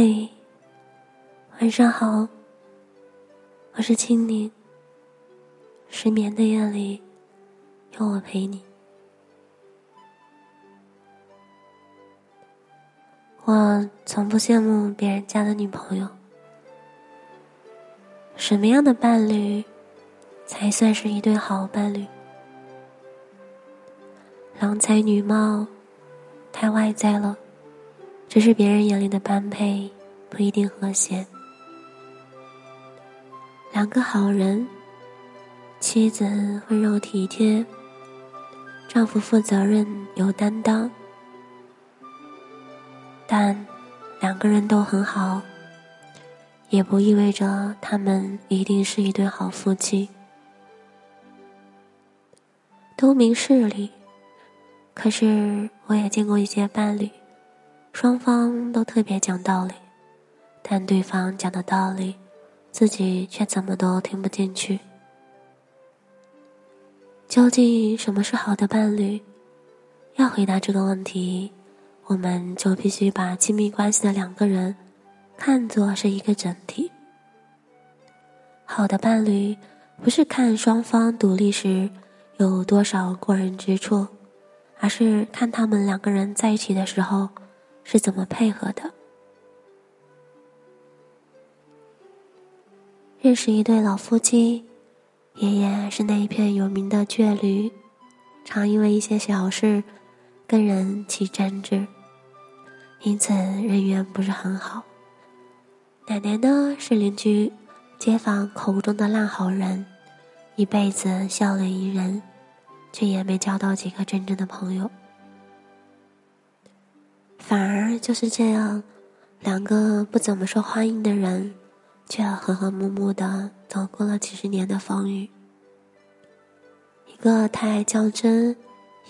嘿，晚上好，我是青柠。失眠的夜里，有我陪你。我从不羡慕别人家的女朋友。什么样的伴侣，才算是一对好伴侣？郎才女貌，太外在了。只是别人眼里的般配不一定和谐。两个好人，妻子温柔体贴，丈夫负责任有担当，但两个人都很好，也不意味着他们一定是一对好夫妻。都明事理，可是我也见过一些伴侣。双方都特别讲道理，但对方讲的道理，自己却怎么都听不进去。究竟什么是好的伴侣？要回答这个问题，我们就必须把亲密关系的两个人看作是一个整体。好的伴侣，不是看双方独立时有多少过人之处，而是看他们两个人在一起的时候。是怎么配合的？认识一对老夫妻，爷爷是那一片有名的倔驴，常因为一些小事跟人起争执，因此人缘不是很好。奶奶呢是邻居、街坊口中的烂好人，一辈子笑脸迎人，却也没交到几个真正的朋友。反而就是这样，两个不怎么受欢迎的人，却和和睦睦的走过了几十年的风雨。一个太爱较真，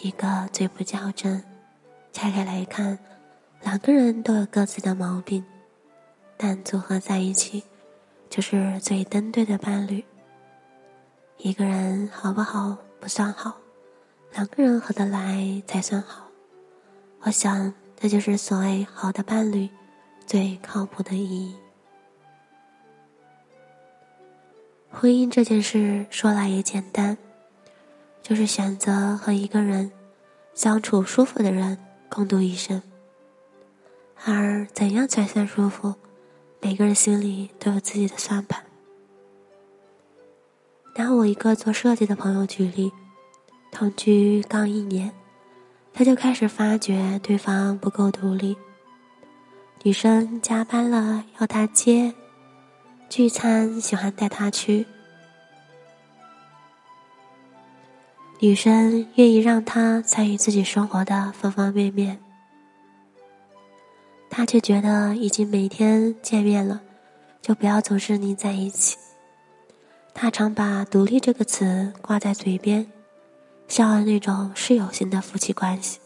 一个最不较真。拆开来看，两个人都有各自的毛病，但组合在一起，就是最登对的伴侣。一个人好不好不算好，两个人合得来才算好。我想。这就是所谓好的伴侣最靠谱的意义。婚姻这件事说来也简单，就是选择和一个人相处舒服的人共度一生。而怎样才算舒服，每个人心里都有自己的算盘。拿我一个做设计的朋友举例，同居刚一年。他就开始发觉对方不够独立。女生加班了要他接，聚餐喜欢带他去，女生愿意让他参与自己生活的方方面面，他却觉得已经每天见面了，就不要总是腻在一起。他常把“独立”这个词挂在嘴边。像那种室友型的夫妻关系，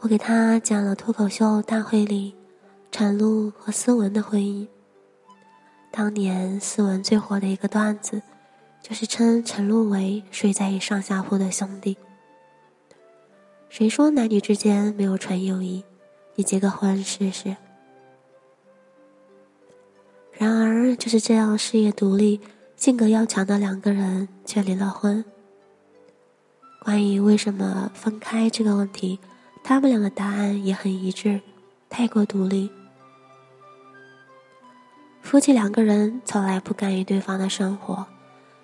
我给他讲了脱口秀大会里陈露和思文的婚姻。当年思文最火的一个段子，就是称陈露为睡在上下铺的兄弟。谁说男女之间没有纯友谊？你结个婚试试。然而就是这样事业独立、性格要强的两个人，却离了婚。关于为什么分开这个问题，他们俩的答案也很一致：太过独立。夫妻两个人从来不干预对方的生活。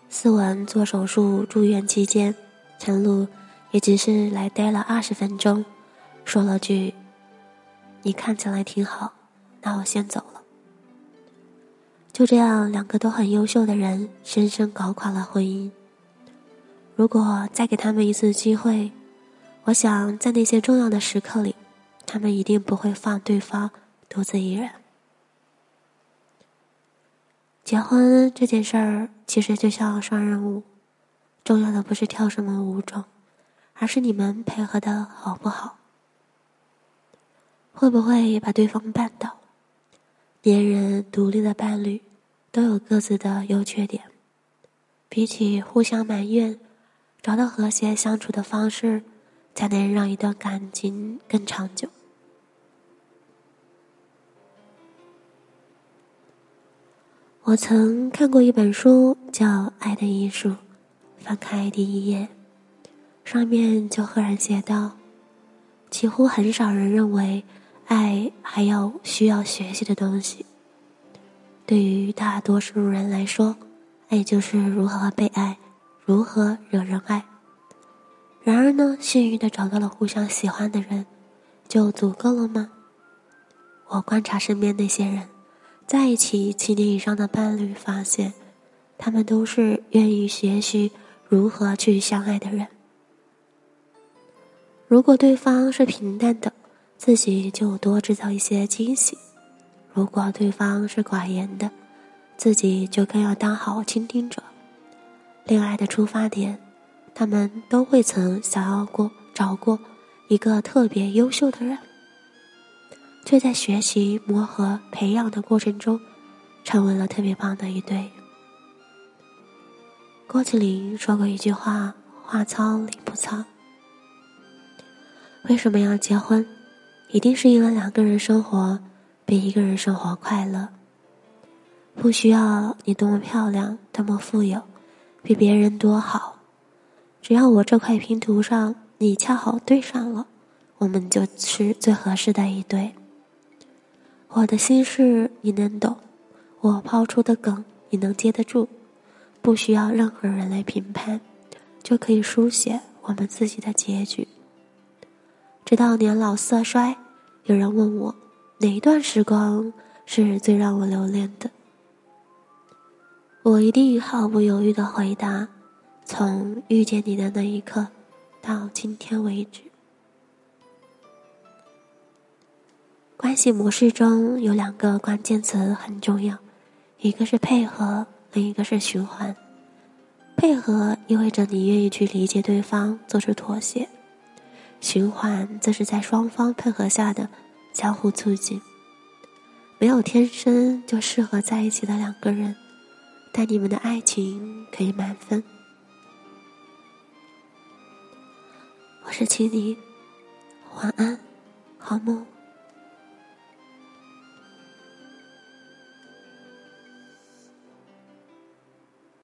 思文做手术住院期间，陈露也只是来待了二十分钟，说了句：“你看起来挺好，那我先走了。”就这样，两个都很优秀的人，深深搞垮了婚姻。如果再给他们一次机会，我想在那些重要的时刻里，他们一定不会放对方独自一人。结婚这件事儿其实就像双人舞，重要的不是跳什么舞种，而是你们配合的好不好，会不会把对方绊倒。别人独立的伴侣都有各自的优缺点，比起互相埋怨。找到和谐相处的方式才能让一段感情更长久。我曾看过一本书叫爱的艺术翻开第一页上面就赫然写道几乎很少人认为爱还有需要学习的东西。对于大多数人来说爱就是如何被爱如何惹人爱。然而呢，幸运的找到了互相喜欢的人，就足够了吗？我观察身边那些人。在一起七年以上的伴侣发现，他们都是愿意学习如何去相爱的人。如果对方是平淡的，自己就多制造一些惊喜；如果对方是寡言的，自己就更要当好倾听者。恋爱的出发点，他们都会曾想要过找过一个特别优秀的人。却在学习、磨合、培养的过程中，成为了特别棒的一对。郭麒麟说过一句话：“话糙理不糙。”为什么要结婚？一定是因为两个人生活比一个人生活快乐。不需要你多么漂亮、多么富有，比别人多好，只要我这块拼图上你恰好对上了，我们就是最合适的一对。我的心事你能懂，我抛出的梗你能接得住，不需要任何人来评判，就可以书写我们自己的结局。直到年老色衰，有人问我哪一段时光是最让我留恋的，我一定毫不犹豫的回答：从遇见你的那一刻到今天为止。关系模式中有两个关键词很重要，一个是配合，另一个是循环。配合意味着你愿意去理解对方，做出妥协；循环则是在双方配合下的相互促进。没有天生就适合在一起的两个人，但你们的爱情可以满分。我是青柠，晚安，好梦。